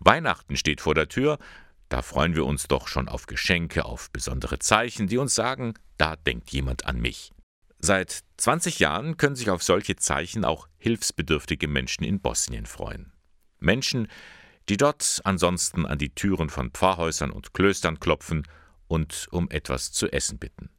Weihnachten steht vor der Tür, da freuen wir uns doch schon auf Geschenke, auf besondere Zeichen, die uns sagen, da denkt jemand an mich. Seit 20 Jahren können sich auf solche Zeichen auch hilfsbedürftige Menschen in Bosnien freuen. Menschen, die dort ansonsten an die Türen von Pfarrhäusern und Klöstern klopfen und um etwas zu essen bitten.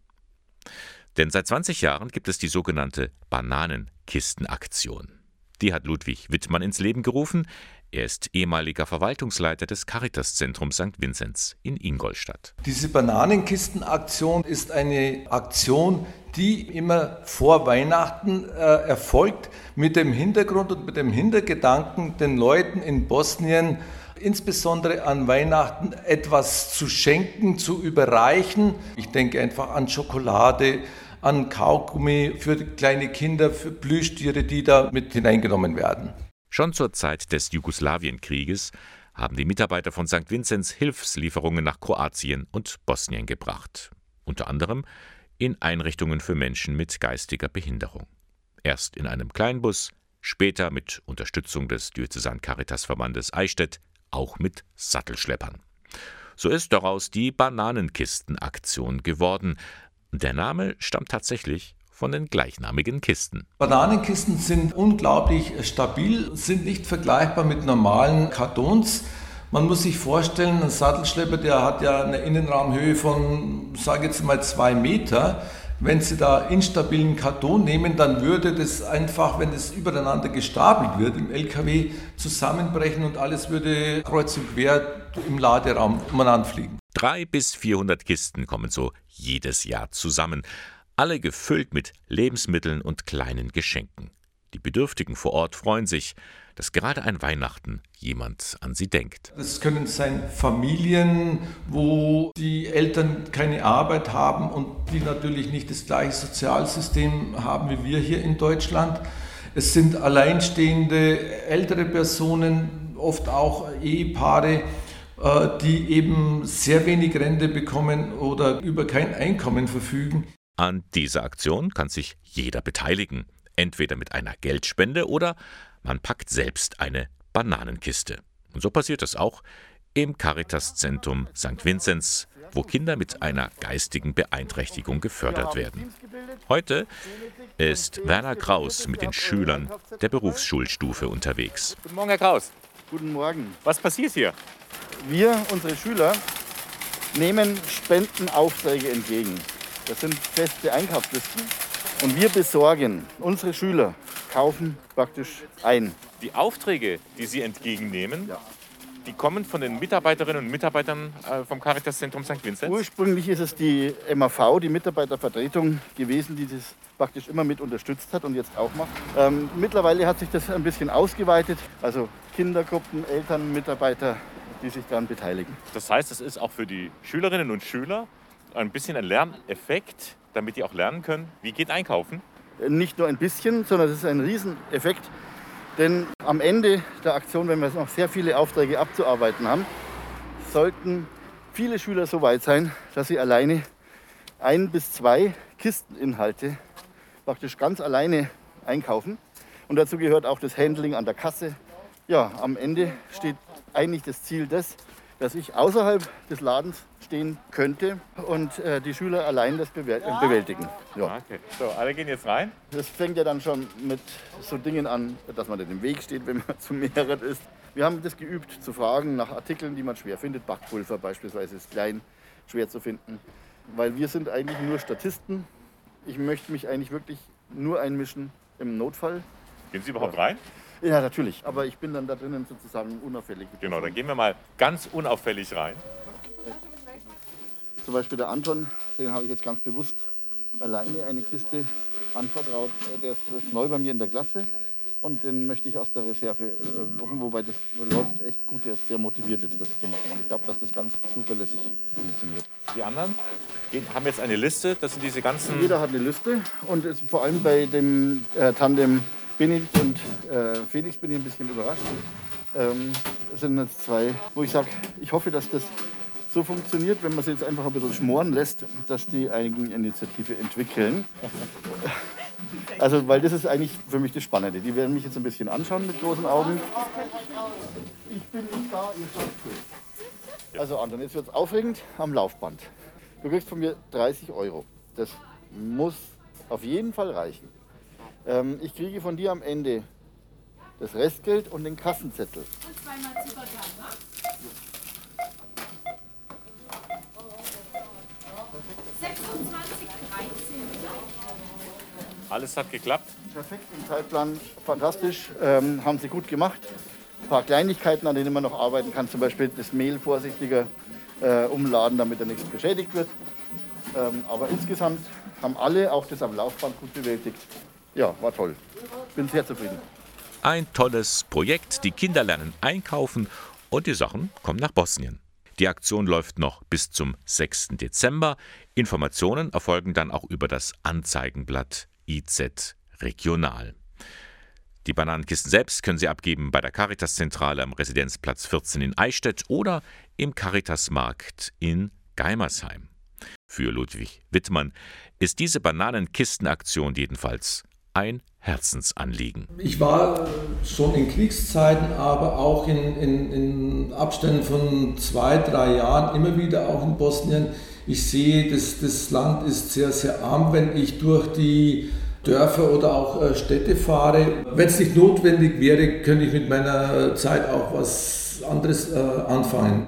Denn seit 20 Jahren gibt es die sogenannte Bananenkistenaktion. Die hat Ludwig Wittmann ins Leben gerufen. Er ist ehemaliger Verwaltungsleiter des Caritaszentrums St. Vinzenz in Ingolstadt. Diese Bananenkistenaktion ist eine Aktion, die immer vor Weihnachten äh, erfolgt, mit dem Hintergrund und mit dem Hintergedanken, den Leuten in Bosnien insbesondere an Weihnachten etwas zu schenken, zu überreichen. Ich denke einfach an Schokolade, an Kaugummi für kleine Kinder, für Plüschtiere, die da mit hineingenommen werden. Schon zur Zeit des Jugoslawienkrieges haben die Mitarbeiter von St. Vinzenz Hilfslieferungen nach Kroatien und Bosnien gebracht. Unter anderem in Einrichtungen für Menschen mit geistiger Behinderung. Erst in einem Kleinbus, später mit Unterstützung des Diözesan Caritas Verbandes Eichstätt auch mit Sattelschleppern. So ist daraus die Bananenkistenaktion geworden, der Name stammt tatsächlich von den gleichnamigen Kisten. Bananenkisten sind unglaublich stabil, sind nicht vergleichbar mit normalen Kartons. Man muss sich vorstellen, ein Sattelschlepper, der hat ja eine Innenraumhöhe von, sage jetzt mal, zwei Meter. Wenn Sie da instabilen Karton nehmen, dann würde das einfach, wenn es übereinander gestapelt wird, im LKW zusammenbrechen und alles würde kreuz und quer im Laderaum umeinander fliegen. Drei bis 400 Kisten kommen so jedes Jahr zusammen, alle gefüllt mit Lebensmitteln und kleinen Geschenken. Die Bedürftigen vor Ort freuen sich, dass gerade an Weihnachten jemand an sie denkt. Es können sein Familien, wo die Eltern keine Arbeit haben und die natürlich nicht das gleiche Sozialsystem haben wie wir hier in Deutschland. Es sind alleinstehende ältere Personen, oft auch Ehepaare, äh, die eben sehr wenig Rente bekommen oder über kein Einkommen verfügen. An dieser Aktion kann sich jeder beteiligen, entweder mit einer Geldspende oder man packt selbst eine Bananenkiste. Und so passiert es auch im Caritas-Zentrum St. Vinzenz, wo Kinder mit einer geistigen Beeinträchtigung gefördert werden. Heute ist Werner Kraus mit den Schülern der Berufsschulstufe unterwegs. Guten Morgen, Herr Kraus. Guten Morgen. Was passiert hier? Wir, unsere Schüler, nehmen Spendenaufträge entgegen. Das sind feste Einkaufslisten. Und wir besorgen, unsere Schüler kaufen praktisch ein. Die Aufträge, die Sie entgegennehmen, ja. die kommen von den Mitarbeiterinnen und Mitarbeitern äh, vom Caritas-Zentrum St. Vincent? Ursprünglich ist es die MAV, die Mitarbeitervertretung gewesen, die das praktisch immer mit unterstützt hat und jetzt auch macht. Ähm, mittlerweile hat sich das ein bisschen ausgeweitet. Also Kindergruppen, Eltern, Mitarbeiter die sich daran beteiligen. Das heißt, es ist auch für die Schülerinnen und Schüler ein bisschen ein Lerneffekt, damit die auch lernen können, wie geht Einkaufen? Nicht nur ein bisschen, sondern es ist ein Rieseneffekt. Denn am Ende der Aktion, wenn wir noch sehr viele Aufträge abzuarbeiten haben, sollten viele Schüler so weit sein, dass sie alleine ein bis zwei Kisteninhalte praktisch ganz alleine einkaufen. Und dazu gehört auch das Handling an der Kasse. Ja, am Ende steht eigentlich das Ziel das, dass ich außerhalb des Ladens stehen könnte und äh, die Schüler allein das bewältigen. Ja. Okay. So, alle gehen jetzt rein. Das fängt ja dann schon mit so Dingen an, dass man nicht im Weg steht, wenn man zu mehreren ist. Wir haben das geübt, zu fragen nach Artikeln, die man schwer findet. Backpulver beispielsweise ist klein, schwer zu finden. Weil wir sind eigentlich nur Statisten. Ich möchte mich eigentlich wirklich nur einmischen im Notfall. Gehen Sie überhaupt rein? Ja, natürlich. Aber ich bin dann da drinnen sozusagen unauffällig. Genau, dann gehen wir mal ganz unauffällig rein. Zum Beispiel der Anton, den habe ich jetzt ganz bewusst alleine eine Kiste anvertraut. Der ist neu bei mir in der Klasse und den möchte ich aus der Reserve locken, äh, wobei das läuft echt gut. Der ist sehr motiviert jetzt das zu machen und ich glaube, dass das ganz zuverlässig funktioniert. Die anderen haben jetzt eine Liste, das sind diese ganzen... Jeder hat eine Liste und vor allem bei dem äh, Tandem Benedikt und äh, Felix bin ich ein bisschen überrascht. Ähm, das sind jetzt zwei, wo ich sage, ich hoffe, dass das so funktioniert, wenn man es jetzt einfach ein bisschen schmoren lässt, dass die Eigeninitiative entwickeln. Also, weil das ist eigentlich für mich das Spannende. Die werden mich jetzt ein bisschen anschauen mit großen Augen. Ich bin nicht da, ihr schaut Also Anton, jetzt wird es aufregend am Laufband. Du kriegst von mir 30 Euro. Das muss auf jeden Fall reichen. Ähm, ich kriege von dir am Ende das Restgeld und den Kassenzettel. Und zweimal Zuckerkern, ne? 26, 13. Alles hat geklappt? Perfekt, im Zeitplan fantastisch, ähm, haben sie gut gemacht. Ein paar Kleinigkeiten, an denen man noch arbeiten kann, zum Beispiel das Mehl vorsichtiger äh, umladen, damit er nichts beschädigt wird. Ähm, aber insgesamt haben alle auch das am Laufband gut bewältigt. Ja, war toll. Bin sehr zufrieden. Ein tolles Projekt. Die Kinder lernen einkaufen und die Sachen kommen nach Bosnien. Die Aktion läuft noch bis zum 6. Dezember. Informationen erfolgen dann auch über das Anzeigenblatt IZ Regional. Die Bananenkisten selbst können Sie abgeben bei der Caritas-Zentrale am Residenzplatz 14 in Eichstätt oder im Caritasmarkt in Geimersheim. Für Ludwig Wittmann ist diese Bananenkistenaktion jedenfalls ein Herzensanliegen. Ich war schon in Kriegszeiten, aber auch in, in, in, Abständen von zwei, drei Jahren immer wieder auch in Bosnien. Ich sehe, dass das Land ist sehr, sehr arm, wenn ich durch die Dörfer oder auch äh, Städte fahre. Wenn es nicht notwendig wäre, könnte ich mit meiner Zeit auch was anderes äh, anfangen.